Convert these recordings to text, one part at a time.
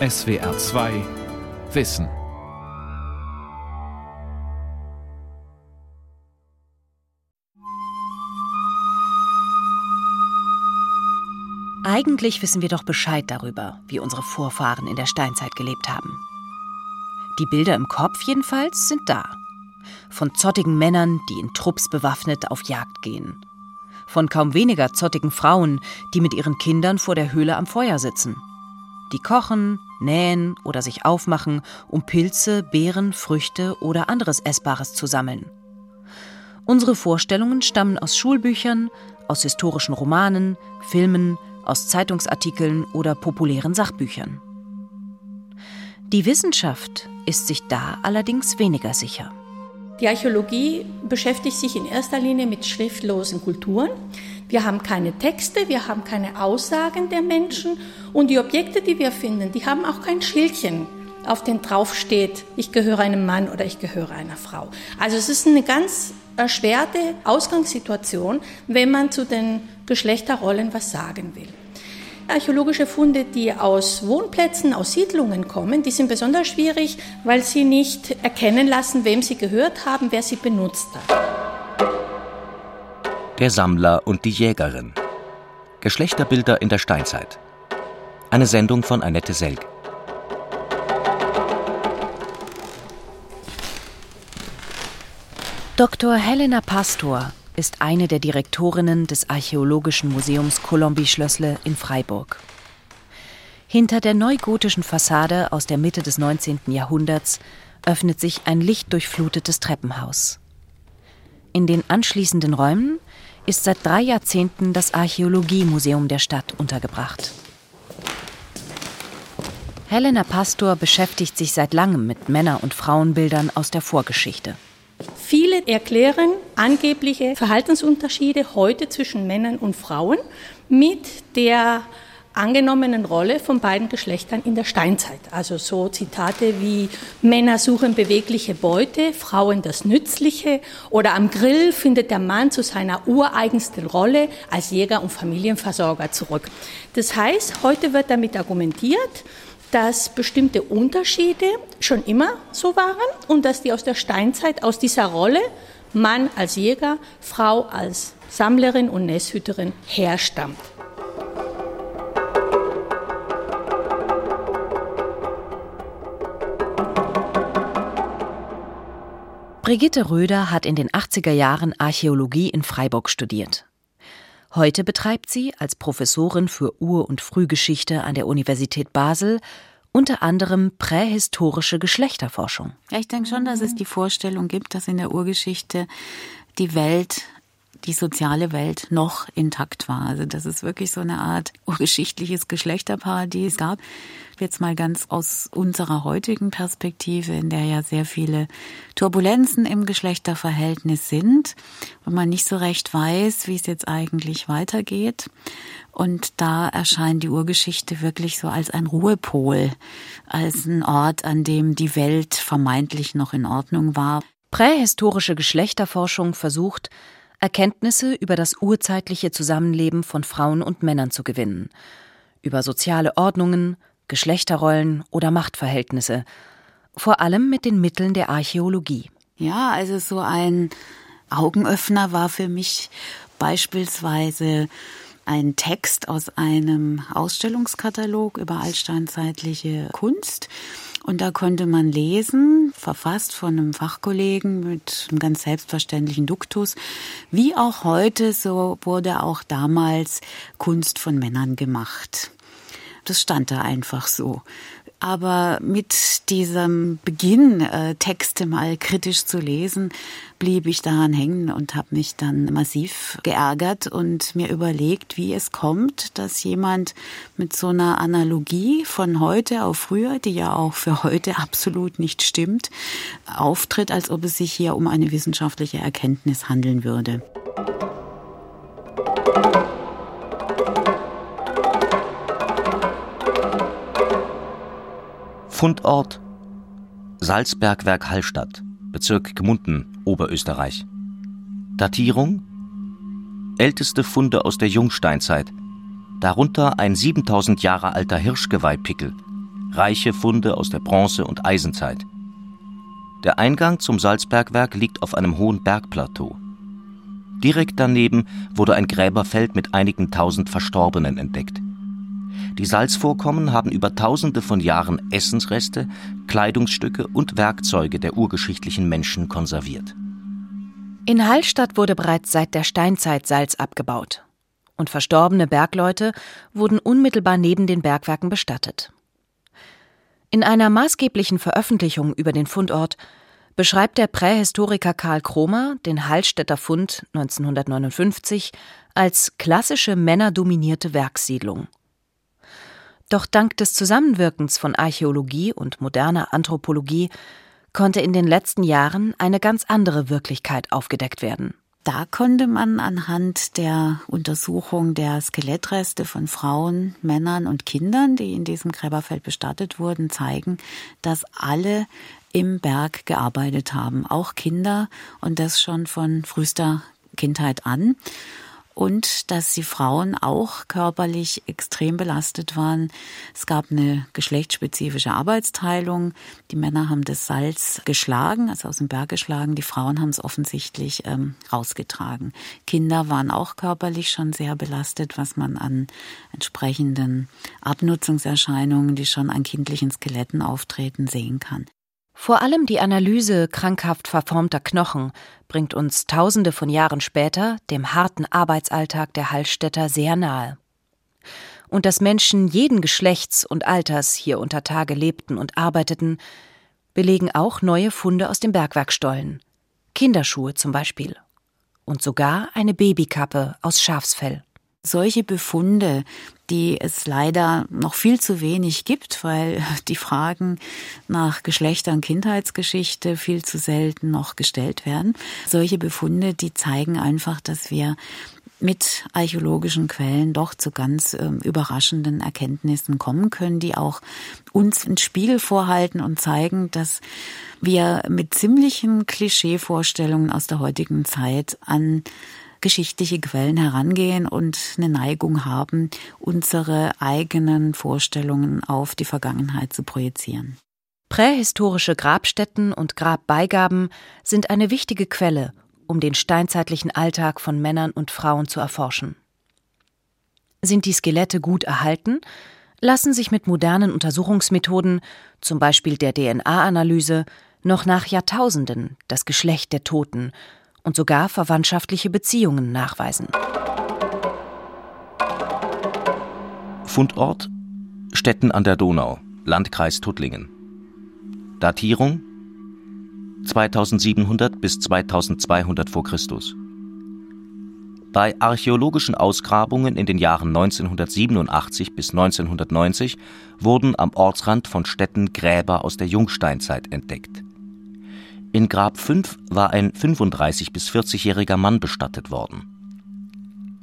SWR 2 Wissen. Eigentlich wissen wir doch Bescheid darüber, wie unsere Vorfahren in der Steinzeit gelebt haben. Die Bilder im Kopf jedenfalls sind da. Von zottigen Männern, die in Trupps bewaffnet auf Jagd gehen. Von kaum weniger zottigen Frauen, die mit ihren Kindern vor der Höhle am Feuer sitzen. Die kochen, nähen oder sich aufmachen, um Pilze, Beeren, Früchte oder anderes Essbares zu sammeln. Unsere Vorstellungen stammen aus Schulbüchern, aus historischen Romanen, Filmen, aus Zeitungsartikeln oder populären Sachbüchern. Die Wissenschaft ist sich da allerdings weniger sicher. Die Archäologie beschäftigt sich in erster Linie mit schriftlosen Kulturen. Wir haben keine Texte, wir haben keine Aussagen der Menschen und die Objekte, die wir finden, die haben auch kein Schildchen, auf dem drauf steht, ich gehöre einem Mann oder ich gehöre einer Frau. Also es ist eine ganz erschwerte Ausgangssituation, wenn man zu den Geschlechterrollen was sagen will. Archäologische Funde, die aus Wohnplätzen, aus Siedlungen kommen, die sind besonders schwierig, weil sie nicht erkennen lassen, wem sie gehört haben, wer sie benutzt hat. Der Sammler und die Jägerin. Geschlechterbilder in der Steinzeit. Eine Sendung von Annette Selg. Dr. Helena Pastor ist eine der Direktorinnen des Archäologischen Museums Colombi-Schlössle in Freiburg. Hinter der neugotischen Fassade aus der Mitte des 19. Jahrhunderts öffnet sich ein lichtdurchflutetes Treppenhaus. In den anschließenden Räumen ist seit drei Jahrzehnten das Archäologiemuseum der Stadt untergebracht. Helena Pastor beschäftigt sich seit langem mit Männer- und Frauenbildern aus der Vorgeschichte. Viele erklären angebliche Verhaltensunterschiede heute zwischen Männern und Frauen mit der angenommenen Rolle von beiden Geschlechtern in der Steinzeit. Also so Zitate wie Männer suchen bewegliche Beute, Frauen das Nützliche oder am Grill findet der Mann zu seiner ureigensten Rolle als Jäger und Familienversorger zurück. Das heißt, heute wird damit argumentiert, dass bestimmte Unterschiede schon immer so waren und dass die aus der Steinzeit, aus dieser Rolle, Mann als Jäger, Frau als Sammlerin und Nesshüterin herstammt. Brigitte Röder hat in den 80er Jahren Archäologie in Freiburg studiert. Heute betreibt sie als Professorin für Ur- und Frühgeschichte an der Universität Basel unter anderem prähistorische Geschlechterforschung. Ja, ich denke schon, dass es die Vorstellung gibt, dass in der Urgeschichte die Welt die soziale Welt noch intakt war. Also dass es wirklich so eine Art urgeschichtliches Geschlechterparadies gab. Jetzt mal ganz aus unserer heutigen Perspektive, in der ja sehr viele Turbulenzen im Geschlechterverhältnis sind und man nicht so recht weiß, wie es jetzt eigentlich weitergeht. Und da erscheint die Urgeschichte wirklich so als ein Ruhepol, als ein Ort, an dem die Welt vermeintlich noch in Ordnung war. Prähistorische Geschlechterforschung versucht, Erkenntnisse über das urzeitliche Zusammenleben von Frauen und Männern zu gewinnen, über soziale Ordnungen, Geschlechterrollen oder Machtverhältnisse, vor allem mit den Mitteln der Archäologie. Ja, also so ein Augenöffner war für mich beispielsweise ein Text aus einem Ausstellungskatalog über altsteinzeitliche Kunst. Und da konnte man lesen, verfasst von einem Fachkollegen mit einem ganz selbstverständlichen Duktus, wie auch heute, so wurde auch damals Kunst von Männern gemacht. Das stand da einfach so. Aber mit diesem Beginn, äh, Texte mal kritisch zu lesen, blieb ich daran hängen und habe mich dann massiv geärgert und mir überlegt, wie es kommt, dass jemand mit so einer Analogie von heute auf früher, die ja auch für heute absolut nicht stimmt, auftritt, als ob es sich hier um eine wissenschaftliche Erkenntnis handeln würde. Fundort Salzbergwerk Hallstatt, Bezirk Gmunden, Oberösterreich. Datierung Älteste Funde aus der Jungsteinzeit, darunter ein 7000 Jahre alter Hirschgeweihpickel, reiche Funde aus der Bronze- und Eisenzeit. Der Eingang zum Salzbergwerk liegt auf einem hohen Bergplateau. Direkt daneben wurde ein Gräberfeld mit einigen tausend Verstorbenen entdeckt. Die Salzvorkommen haben über tausende von Jahren Essensreste, Kleidungsstücke und Werkzeuge der urgeschichtlichen Menschen konserviert. In Hallstatt wurde bereits seit der Steinzeit Salz abgebaut. Und verstorbene Bergleute wurden unmittelbar neben den Bergwerken bestattet. In einer maßgeblichen Veröffentlichung über den Fundort beschreibt der Prähistoriker Karl Kromer den Hallstätter Fund 1959 als klassische männerdominierte Werkssiedlung. Doch dank des Zusammenwirkens von Archäologie und moderner Anthropologie konnte in den letzten Jahren eine ganz andere Wirklichkeit aufgedeckt werden. Da konnte man anhand der Untersuchung der Skelettreste von Frauen, Männern und Kindern, die in diesem Gräberfeld bestattet wurden, zeigen, dass alle im Berg gearbeitet haben, auch Kinder und das schon von frühester Kindheit an und dass die Frauen auch körperlich extrem belastet waren. Es gab eine geschlechtsspezifische Arbeitsteilung. Die Männer haben das Salz geschlagen, also aus dem Berg geschlagen. Die Frauen haben es offensichtlich ähm, rausgetragen. Kinder waren auch körperlich schon sehr belastet, was man an entsprechenden Abnutzungserscheinungen, die schon an kindlichen Skeletten auftreten, sehen kann. Vor allem die Analyse krankhaft verformter Knochen bringt uns Tausende von Jahren später dem harten Arbeitsalltag der Hallstätter sehr nahe. Und dass Menschen jeden Geschlechts und Alters hier unter Tage lebten und arbeiteten, belegen auch neue Funde aus dem Bergwerkstollen. Kinderschuhe zum Beispiel. Und sogar eine Babykappe aus Schafsfell. Solche Befunde, die es leider noch viel zu wenig gibt, weil die Fragen nach Geschlechter- und Kindheitsgeschichte viel zu selten noch gestellt werden. Solche Befunde, die zeigen einfach, dass wir mit archäologischen Quellen doch zu ganz äh, überraschenden Erkenntnissen kommen können, die auch uns einen Spiegel vorhalten und zeigen, dass wir mit ziemlichen Klischeevorstellungen aus der heutigen Zeit an geschichtliche Quellen herangehen und eine Neigung haben, unsere eigenen Vorstellungen auf die Vergangenheit zu projizieren. Prähistorische Grabstätten und Grabbeigaben sind eine wichtige Quelle, um den steinzeitlichen Alltag von Männern und Frauen zu erforschen. Sind die Skelette gut erhalten, lassen sich mit modernen Untersuchungsmethoden, zum Beispiel der DNA-Analyse, noch nach Jahrtausenden das Geschlecht der Toten und sogar verwandtschaftliche Beziehungen nachweisen. Fundort Städten an der Donau, Landkreis Tuttlingen. Datierung 2700 bis 2200 v. Chr. Bei archäologischen Ausgrabungen in den Jahren 1987 bis 1990 wurden am Ortsrand von Städten Gräber aus der Jungsteinzeit entdeckt. In Grab 5 war ein 35 bis 40-jähriger Mann bestattet worden.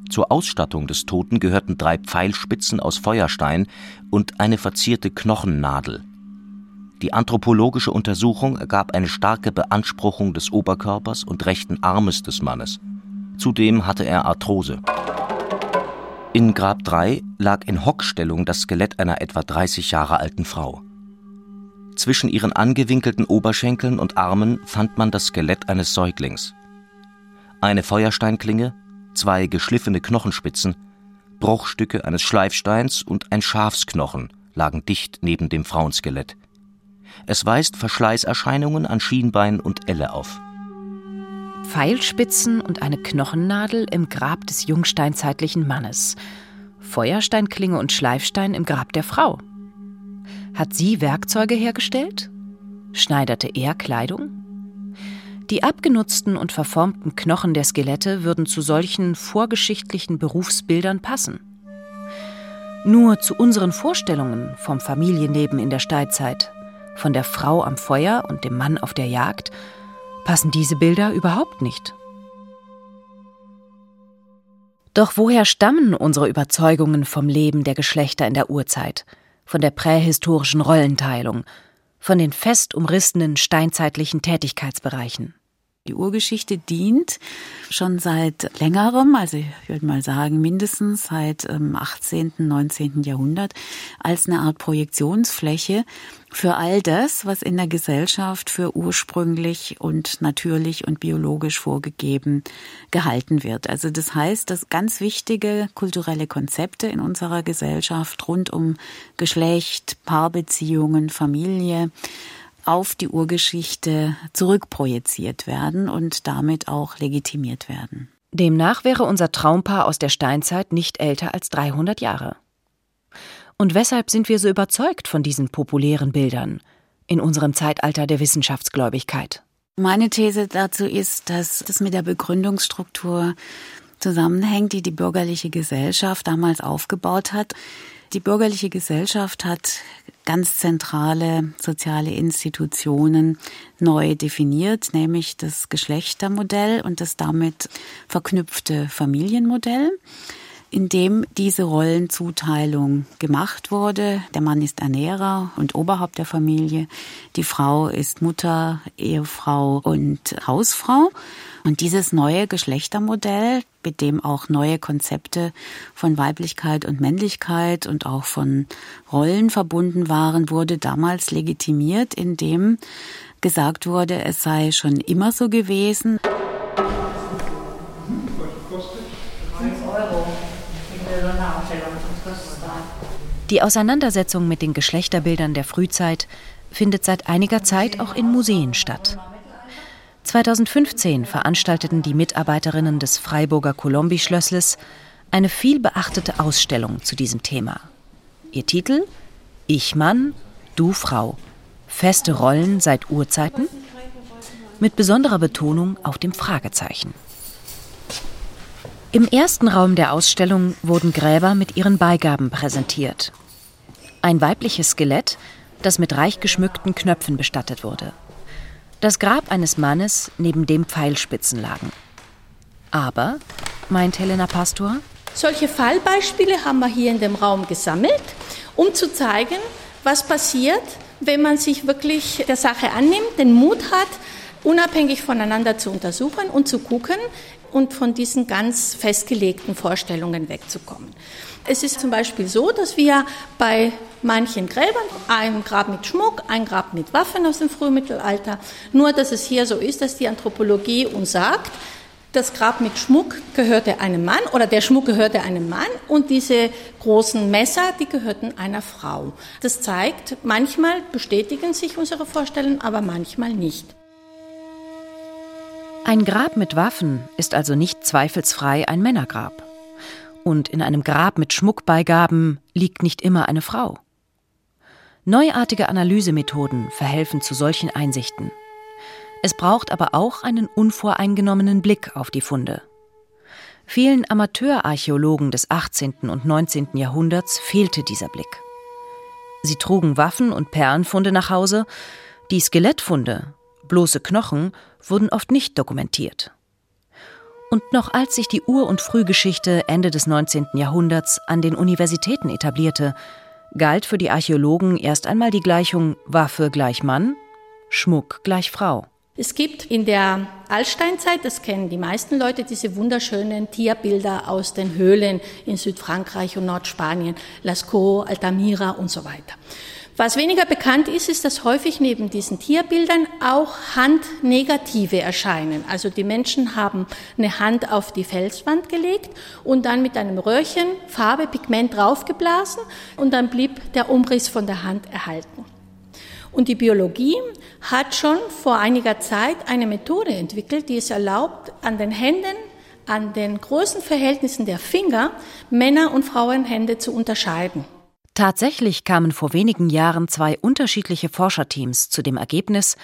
Zur Ausstattung des Toten gehörten drei Pfeilspitzen aus Feuerstein und eine verzierte Knochennadel. Die anthropologische Untersuchung ergab eine starke Beanspruchung des Oberkörpers und rechten Armes des Mannes. Zudem hatte er Arthrose. In Grab 3 lag in Hockstellung das Skelett einer etwa 30 Jahre alten Frau. Zwischen ihren angewinkelten Oberschenkeln und Armen fand man das Skelett eines Säuglings. Eine Feuersteinklinge, zwei geschliffene Knochenspitzen, Bruchstücke eines Schleifsteins und ein Schafsknochen lagen dicht neben dem Frauenskelett. Es weist Verschleißerscheinungen an Schienbein und Elle auf. Pfeilspitzen und eine Knochennadel im Grab des jungsteinzeitlichen Mannes. Feuersteinklinge und Schleifstein im Grab der Frau. Hat sie Werkzeuge hergestellt? Schneiderte er Kleidung? Die abgenutzten und verformten Knochen der Skelette würden zu solchen vorgeschichtlichen Berufsbildern passen. Nur zu unseren Vorstellungen vom Familienleben in der Steinzeit, von der Frau am Feuer und dem Mann auf der Jagd, passen diese Bilder überhaupt nicht. Doch woher stammen unsere Überzeugungen vom Leben der Geschlechter in der Urzeit – von der prähistorischen Rollenteilung, von den fest umrissenen steinzeitlichen Tätigkeitsbereichen. Die Urgeschichte dient schon seit längerem, also ich würde mal sagen mindestens seit dem 18., 19. Jahrhundert, als eine Art Projektionsfläche für all das, was in der Gesellschaft für ursprünglich und natürlich und biologisch vorgegeben gehalten wird. Also das heißt, dass ganz wichtige kulturelle Konzepte in unserer Gesellschaft rund um Geschlecht, Paarbeziehungen, Familie, auf die Urgeschichte zurückprojiziert werden und damit auch legitimiert werden. Demnach wäre unser Traumpaar aus der Steinzeit nicht älter als 300 Jahre. Und weshalb sind wir so überzeugt von diesen populären Bildern in unserem Zeitalter der Wissenschaftsgläubigkeit? Meine These dazu ist, dass das mit der Begründungsstruktur zusammenhängt, die die bürgerliche Gesellschaft damals aufgebaut hat. Die bürgerliche Gesellschaft hat ganz zentrale soziale Institutionen neu definiert, nämlich das Geschlechtermodell und das damit verknüpfte Familienmodell in dem diese Rollenzuteilung gemacht wurde. Der Mann ist Ernährer und Oberhaupt der Familie, die Frau ist Mutter, Ehefrau und Hausfrau. Und dieses neue Geschlechtermodell, mit dem auch neue Konzepte von Weiblichkeit und Männlichkeit und auch von Rollen verbunden waren, wurde damals legitimiert, indem gesagt wurde, es sei schon immer so gewesen. Die Auseinandersetzung mit den Geschlechterbildern der Frühzeit findet seit einiger Zeit auch in Museen statt. 2015 veranstalteten die Mitarbeiterinnen des Freiburger Colombi-Schlössles eine vielbeachtete Ausstellung zu diesem Thema. Ihr Titel Ich Mann, du Frau. Feste Rollen seit Urzeiten? Mit besonderer Betonung auf dem Fragezeichen. Im ersten Raum der Ausstellung wurden Gräber mit ihren Beigaben präsentiert. Ein weibliches Skelett, das mit reich geschmückten Knöpfen bestattet wurde das Grab eines Mannes, neben dem Pfeilspitzen lagen. Aber, meint Helena Pastor, solche Fallbeispiele haben wir hier in dem Raum gesammelt, um zu zeigen, was passiert, wenn man sich wirklich der Sache annimmt, den Mut hat, unabhängig voneinander zu untersuchen und zu gucken und von diesen ganz festgelegten Vorstellungen wegzukommen. Es ist zum Beispiel so, dass wir bei manchen Gräbern ein Grab mit Schmuck, ein Grab mit Waffen aus dem Frühmittelalter, nur dass es hier so ist, dass die Anthropologie uns sagt, das Grab mit Schmuck gehörte einem Mann oder der Schmuck gehörte einem Mann und diese großen Messer, die gehörten einer Frau. Das zeigt, manchmal bestätigen sich unsere Vorstellungen, aber manchmal nicht. Ein Grab mit Waffen ist also nicht zweifelsfrei ein Männergrab. Und in einem Grab mit Schmuckbeigaben liegt nicht immer eine Frau. Neuartige Analysemethoden verhelfen zu solchen Einsichten. Es braucht aber auch einen unvoreingenommenen Blick auf die Funde. Vielen Amateurarchäologen des 18. und 19. Jahrhunderts fehlte dieser Blick. Sie trugen Waffen und Perlenfunde nach Hause, die Skelettfunde, bloße Knochen, wurden oft nicht dokumentiert. Und noch als sich die Ur- und Frühgeschichte Ende des 19. Jahrhunderts an den Universitäten etablierte, galt für die Archäologen erst einmal die Gleichung Waffe gleich Mann, Schmuck gleich Frau. Es gibt in der Altsteinzeit, das kennen die meisten Leute, diese wunderschönen Tierbilder aus den Höhlen in Südfrankreich und Nordspanien, Lascaux, Altamira und so weiter. Was weniger bekannt ist, ist, dass häufig neben diesen Tierbildern auch Handnegative erscheinen. Also die Menschen haben eine Hand auf die Felswand gelegt und dann mit einem Röhrchen Farbe, Pigment draufgeblasen und dann blieb der Umriss von der Hand erhalten. Und die Biologie hat schon vor einiger Zeit eine Methode entwickelt, die es erlaubt, an den Händen, an den Größenverhältnissen der Finger Männer- und Frauenhände zu unterscheiden. Tatsächlich kamen vor wenigen Jahren zwei unterschiedliche Forscherteams zu dem Ergebnis,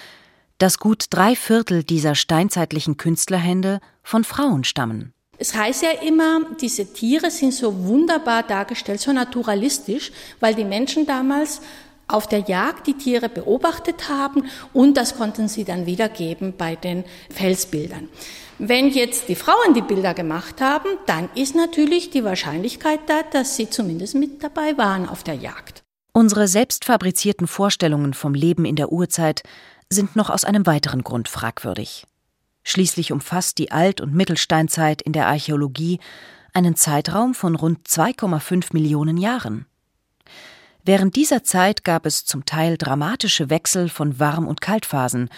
dass gut drei Viertel dieser steinzeitlichen Künstlerhände von Frauen stammen. Es heißt ja immer, diese Tiere sind so wunderbar dargestellt, so naturalistisch, weil die Menschen damals auf der Jagd die Tiere beobachtet haben und das konnten sie dann wiedergeben bei den Felsbildern. Wenn jetzt die Frauen die Bilder gemacht haben, dann ist natürlich die Wahrscheinlichkeit da, dass sie zumindest mit dabei waren auf der Jagd. Unsere selbstfabrizierten Vorstellungen vom Leben in der Urzeit sind noch aus einem weiteren Grund fragwürdig. Schließlich umfasst die Alt- und Mittelsteinzeit in der Archäologie einen Zeitraum von rund 2,5 Millionen Jahren. Während dieser Zeit gab es zum Teil dramatische Wechsel von Warm- und Kaltphasen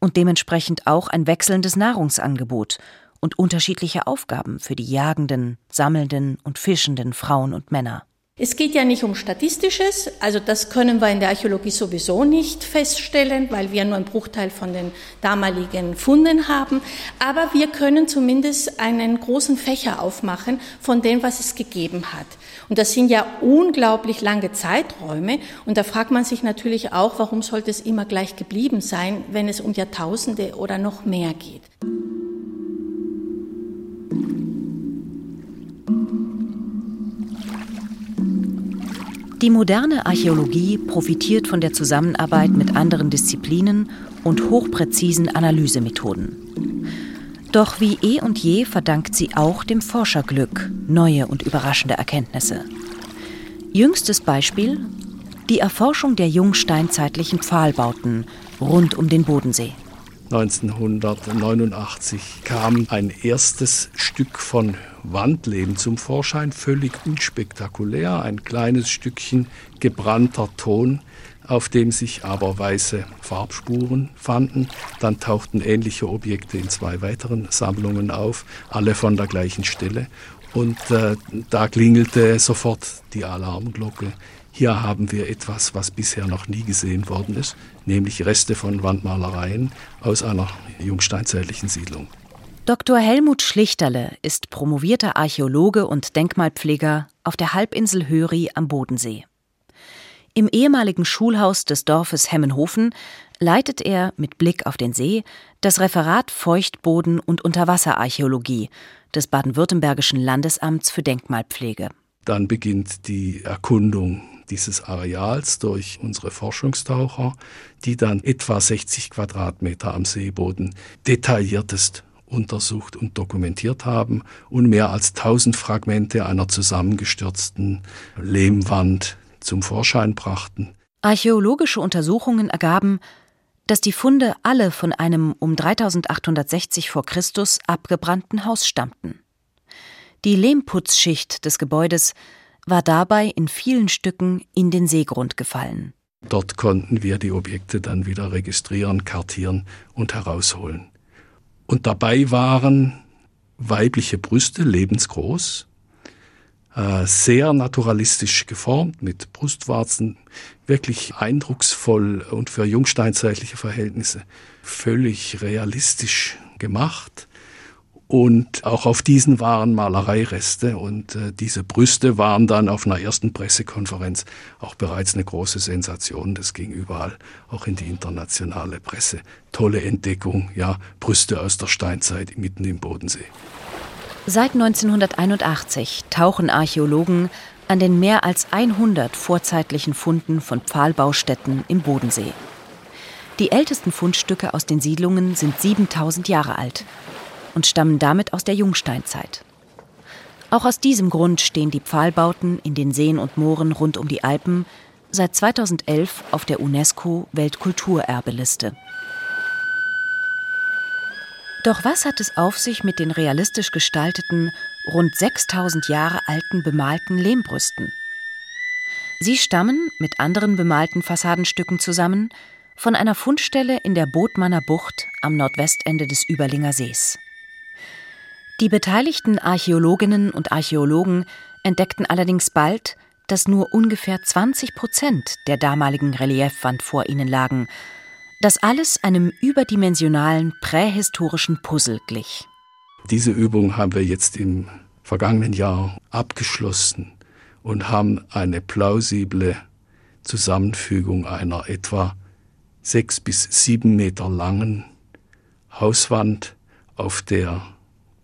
und dementsprechend auch ein wechselndes Nahrungsangebot und unterschiedliche Aufgaben für die jagenden, sammelnden und fischenden Frauen und Männer. Es geht ja nicht um Statistisches, also das können wir in der Archäologie sowieso nicht feststellen, weil wir nur einen Bruchteil von den damaligen Funden haben. Aber wir können zumindest einen großen Fächer aufmachen von dem, was es gegeben hat. Und das sind ja unglaublich lange Zeiträume. Und da fragt man sich natürlich auch, warum sollte es immer gleich geblieben sein, wenn es um Jahrtausende oder noch mehr geht. Die moderne Archäologie profitiert von der Zusammenarbeit mit anderen Disziplinen und hochpräzisen Analysemethoden. Doch wie eh und je verdankt sie auch dem Forscherglück neue und überraschende Erkenntnisse. Jüngstes Beispiel die Erforschung der jungsteinzeitlichen Pfahlbauten rund um den Bodensee. 1989 kam ein erstes Stück von Wandleben zum Vorschein, völlig unspektakulär, ein kleines Stückchen gebrannter Ton, auf dem sich aber weiße Farbspuren fanden. Dann tauchten ähnliche Objekte in zwei weiteren Sammlungen auf, alle von der gleichen Stelle. Und äh, da klingelte sofort die Alarmglocke. Hier haben wir etwas, was bisher noch nie gesehen worden ist, nämlich Reste von Wandmalereien aus einer jungsteinzeitlichen Siedlung. Dr. Helmut Schlichterle ist promovierter Archäologe und Denkmalpfleger auf der Halbinsel Höri am Bodensee. Im ehemaligen Schulhaus des Dorfes Hemmenhofen leitet er mit Blick auf den See das Referat Feuchtboden und Unterwasserarchäologie des baden-württembergischen Landesamts für Denkmalpflege. Dann beginnt die Erkundung dieses Areals durch unsere Forschungstaucher, die dann etwa 60 Quadratmeter am Seeboden detailliertest untersucht und dokumentiert haben und mehr als 1000 Fragmente einer zusammengestürzten Lehmwand zum Vorschein brachten. Archäologische Untersuchungen ergaben, dass die Funde alle von einem um 3860 vor Christus abgebrannten Haus stammten. Die Lehmputzschicht des Gebäudes war dabei in vielen Stücken in den Seegrund gefallen. Dort konnten wir die Objekte dann wieder registrieren, kartieren und herausholen. Und dabei waren weibliche Brüste lebensgroß, äh, sehr naturalistisch geformt, mit Brustwarzen, wirklich eindrucksvoll und für jungsteinzeitliche Verhältnisse völlig realistisch gemacht. Und auch auf diesen waren Malereireste und äh, diese Brüste waren dann auf einer ersten Pressekonferenz auch bereits eine große Sensation. Das ging überall, auch in die internationale Presse. Tolle Entdeckung, ja, Brüste aus der Steinzeit mitten im Bodensee. Seit 1981 tauchen Archäologen an den mehr als 100 vorzeitlichen Funden von Pfahlbaustätten im Bodensee. Die ältesten Fundstücke aus den Siedlungen sind 7000 Jahre alt und stammen damit aus der Jungsteinzeit. Auch aus diesem Grund stehen die Pfahlbauten in den Seen und Mooren rund um die Alpen seit 2011 auf der UNESCO Weltkulturerbeliste. Doch was hat es auf sich mit den realistisch gestalteten, rund 6000 Jahre alten bemalten Lehmbrüsten? Sie stammen, mit anderen bemalten Fassadenstücken zusammen, von einer Fundstelle in der Bodmanner Bucht am Nordwestende des Überlinger Sees. Die beteiligten Archäologinnen und Archäologen entdeckten allerdings bald, dass nur ungefähr 20 Prozent der damaligen Reliefwand vor ihnen lagen, dass alles einem überdimensionalen prähistorischen Puzzle glich. Diese Übung haben wir jetzt im vergangenen Jahr abgeschlossen und haben eine plausible Zusammenfügung einer etwa sechs bis sieben Meter langen Hauswand, auf der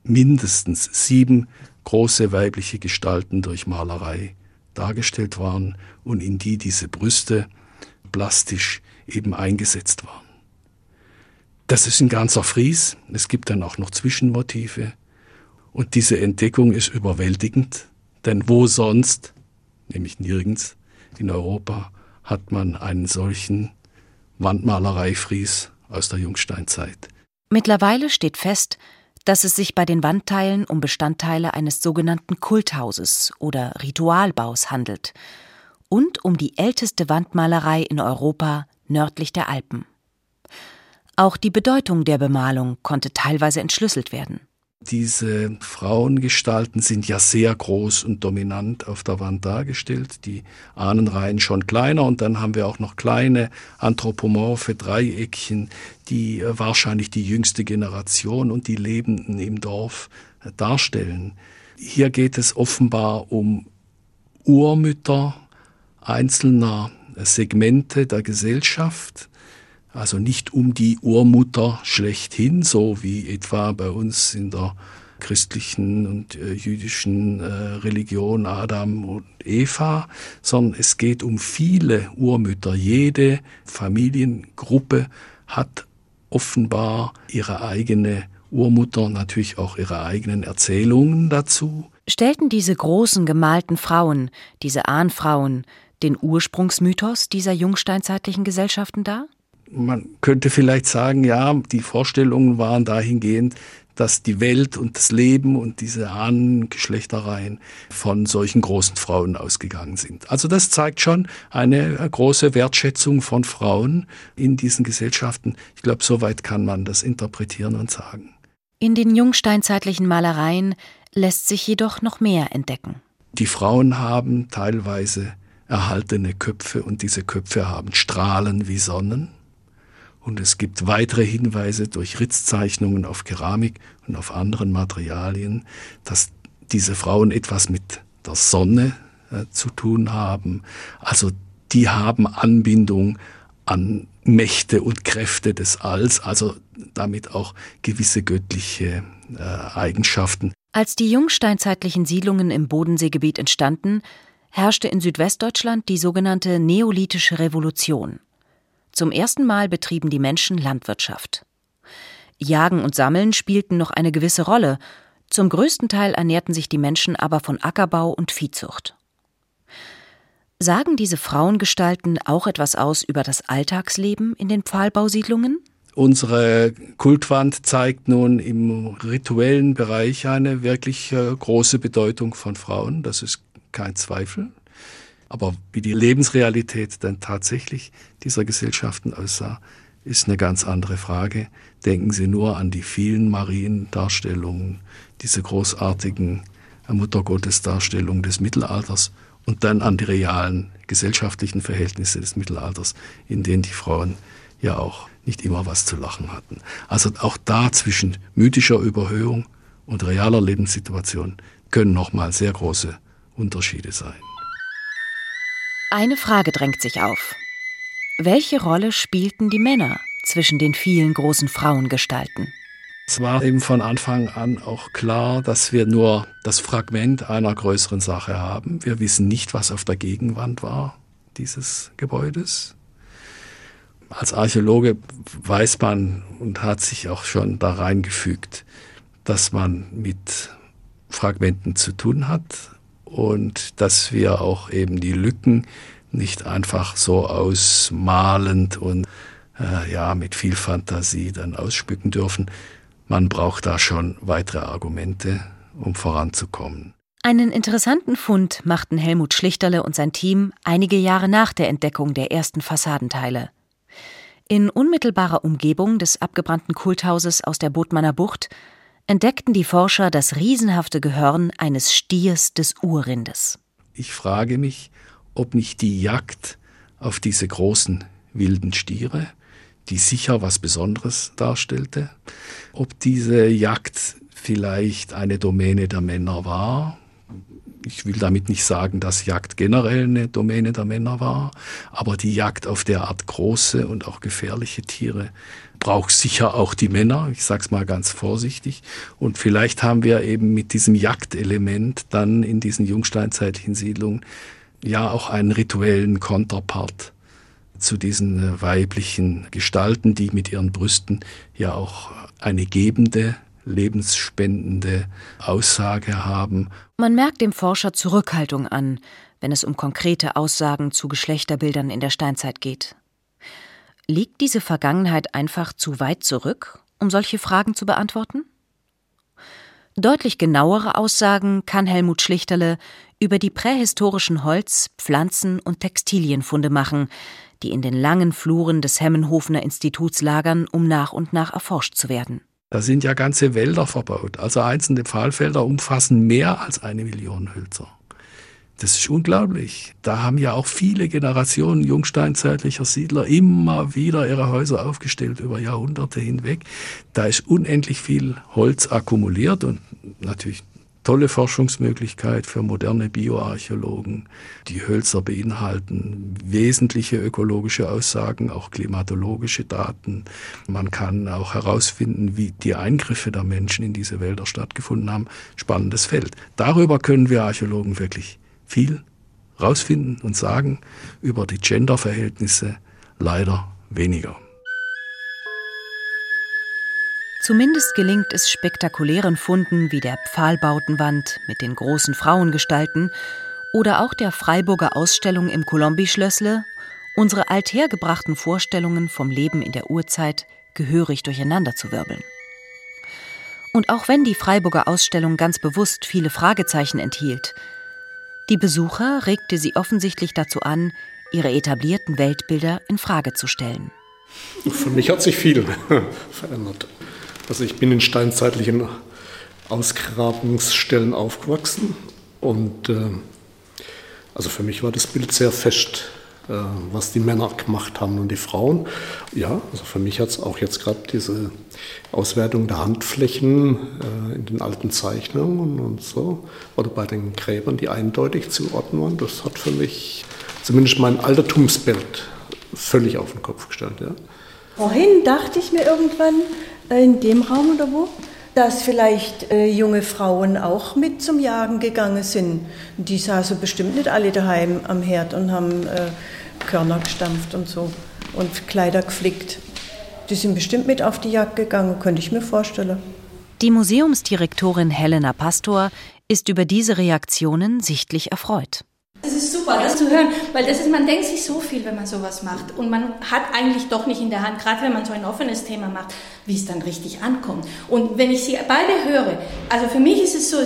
mindestens sieben große weibliche Gestalten durch Malerei dargestellt waren und in die diese Brüste plastisch eben eingesetzt waren. Das ist ein ganzer Fries. Es gibt dann auch noch Zwischenmotive. Und diese Entdeckung ist überwältigend, denn wo sonst, nämlich nirgends in Europa, hat man einen solchen Wandmalereifries aus der Jungsteinzeit. Mittlerweile steht fest, dass es sich bei den Wandteilen um Bestandteile eines sogenannten Kulthauses oder Ritualbaus handelt und um die älteste Wandmalerei in Europa nördlich der Alpen. Auch die Bedeutung der Bemalung konnte teilweise entschlüsselt werden. Diese Frauengestalten sind ja sehr groß und dominant auf der Wand dargestellt. Die Ahnenreihen schon kleiner und dann haben wir auch noch kleine anthropomorphe Dreieckchen, die äh, wahrscheinlich die jüngste Generation und die Lebenden im Dorf äh, darstellen. Hier geht es offenbar um Urmütter einzelner Segmente der Gesellschaft also nicht um die Urmutter schlechthin, so wie etwa bei uns in der christlichen und äh, jüdischen äh, Religion Adam und Eva, sondern es geht um viele Urmütter. Jede Familiengruppe hat offenbar ihre eigene Urmutter, natürlich auch ihre eigenen Erzählungen dazu. Stellten diese großen gemalten Frauen, diese Ahnfrauen, den Ursprungsmythos dieser jungsteinzeitlichen Gesellschaften dar? man könnte vielleicht sagen, ja, die Vorstellungen waren dahingehend, dass die Welt und das Leben und diese Ahnengeschlechtereien von solchen großen Frauen ausgegangen sind. Also das zeigt schon eine große Wertschätzung von Frauen in diesen Gesellschaften. Ich glaube, soweit kann man das interpretieren und sagen. In den jungsteinzeitlichen Malereien lässt sich jedoch noch mehr entdecken. Die Frauen haben teilweise erhaltene Köpfe und diese Köpfe haben Strahlen wie Sonnen. Und es gibt weitere Hinweise durch Ritzzeichnungen auf Keramik und auf anderen Materialien, dass diese Frauen etwas mit der Sonne äh, zu tun haben. Also die haben Anbindung an Mächte und Kräfte des Alls, also damit auch gewisse göttliche äh, Eigenschaften. Als die jungsteinzeitlichen Siedlungen im Bodenseegebiet entstanden, herrschte in Südwestdeutschland die sogenannte Neolithische Revolution. Zum ersten Mal betrieben die Menschen Landwirtschaft. Jagen und Sammeln spielten noch eine gewisse Rolle, zum größten Teil ernährten sich die Menschen aber von Ackerbau und Viehzucht. Sagen diese Frauengestalten auch etwas aus über das Alltagsleben in den Pfahlbausiedlungen? Unsere Kultwand zeigt nun im rituellen Bereich eine wirklich äh, große Bedeutung von Frauen, das ist kein Zweifel. Aber wie die Lebensrealität dann tatsächlich dieser Gesellschaften aussah, ist eine ganz andere Frage. Denken Sie nur an die vielen Mariendarstellungen, diese großartigen Muttergottesdarstellungen des Mittelalters und dann an die realen gesellschaftlichen Verhältnisse des Mittelalters, in denen die Frauen ja auch nicht immer was zu lachen hatten. Also auch da zwischen mythischer Überhöhung und realer Lebenssituation können nochmal sehr große Unterschiede sein. Eine Frage drängt sich auf. Welche Rolle spielten die Männer zwischen den vielen großen Frauengestalten? Es war eben von Anfang an auch klar, dass wir nur das Fragment einer größeren Sache haben. Wir wissen nicht, was auf der Gegenwand war dieses Gebäudes. Als Archäologe weiß man und hat sich auch schon da reingefügt, dass man mit Fragmenten zu tun hat, und dass wir auch eben die Lücken nicht einfach so ausmalend und äh, ja mit viel Fantasie dann ausspücken dürfen. Man braucht da schon weitere Argumente, um voranzukommen. Einen interessanten Fund machten Helmut Schlichterle und sein Team einige Jahre nach der Entdeckung der ersten Fassadenteile. In unmittelbarer Umgebung des abgebrannten Kulthauses aus der Bodmanner Bucht entdeckten die Forscher das riesenhafte Gehörn eines Stiers des Urrindes. Ich frage mich, ob nicht die Jagd auf diese großen wilden Stiere, die sicher was Besonderes darstellte, ob diese Jagd vielleicht eine Domäne der Männer war, ich will damit nicht sagen, dass Jagd generell eine Domäne der Männer war, aber die Jagd auf derart große und auch gefährliche Tiere braucht sicher auch die Männer, ich sag's mal ganz vorsichtig. Und vielleicht haben wir eben mit diesem Jagdelement dann in diesen jungsteinzeitlichen Siedlungen ja auch einen rituellen Konterpart zu diesen äh, weiblichen Gestalten, die mit ihren Brüsten ja auch eine gebende lebensspendende Aussage haben. Man merkt dem Forscher Zurückhaltung an, wenn es um konkrete Aussagen zu Geschlechterbildern in der Steinzeit geht. Liegt diese Vergangenheit einfach zu weit zurück um solche Fragen zu beantworten? Deutlich genauere Aussagen kann Helmut Schlichterle über die prähistorischen Holz-, Pflanzen- und Textilienfunde machen, die in den langen Fluren des Hemmenhofener Instituts lagern, um nach und nach erforscht zu werden. Da sind ja ganze Wälder verbaut. Also einzelne Pfahlfelder umfassen mehr als eine Million Hölzer. Das ist unglaublich. Da haben ja auch viele Generationen jungsteinzeitlicher Siedler immer wieder ihre Häuser aufgestellt über Jahrhunderte hinweg. Da ist unendlich viel Holz akkumuliert und natürlich tolle Forschungsmöglichkeit für moderne Bioarchäologen. Die Hölzer beinhalten wesentliche ökologische Aussagen, auch klimatologische Daten. Man kann auch herausfinden, wie die Eingriffe der Menschen in diese Wälder stattgefunden haben. Spannendes Feld. Darüber können wir Archäologen wirklich viel rausfinden und sagen, über die Genderverhältnisse leider weniger. Zumindest gelingt es spektakulären Funden wie der Pfahlbautenwand mit den großen Frauengestalten oder auch der Freiburger Ausstellung im Colombi-Schlössle, unsere althergebrachten Vorstellungen vom Leben in der Urzeit gehörig durcheinander zu wirbeln. Und auch wenn die Freiburger Ausstellung ganz bewusst viele Fragezeichen enthielt, die Besucher regte sie offensichtlich dazu an, ihre etablierten Weltbilder in Frage zu stellen. Für mich hat sich viel verändert. Also ich bin in steinzeitlichen Ausgrabungsstellen aufgewachsen und äh, also für mich war das Bild sehr fest, äh, was die Männer gemacht haben und die Frauen. Ja, also für mich hat es auch jetzt gerade diese Auswertung der Handflächen äh, in den alten Zeichnungen und so oder bei den Gräbern, die eindeutig zuordnen waren, das hat für mich zumindest mein Altertumsbild völlig auf den Kopf gestellt. Ja. Vorhin dachte ich mir irgendwann, in dem Raum oder wo, dass vielleicht äh, junge Frauen auch mit zum Jagen gegangen sind. Die saßen bestimmt nicht alle daheim am Herd und haben äh, Körner gestampft und so und Kleider geflickt. Die sind bestimmt mit auf die Jagd gegangen, könnte ich mir vorstellen. Die Museumsdirektorin Helena Pastor ist über diese Reaktionen sichtlich erfreut. Es ist super, das zu hören, weil das ist, man denkt sich so viel, wenn man sowas macht. Und man hat eigentlich doch nicht in der Hand, gerade wenn man so ein offenes Thema macht, wie es dann richtig ankommt. Und wenn ich sie beide höre, also für mich ist es so,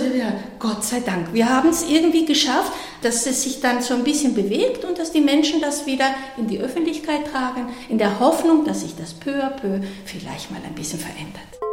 Gott sei Dank, wir haben es irgendwie geschafft, dass es sich dann so ein bisschen bewegt und dass die Menschen das wieder in die Öffentlichkeit tragen, in der Hoffnung, dass sich das peu à peu vielleicht mal ein bisschen verändert.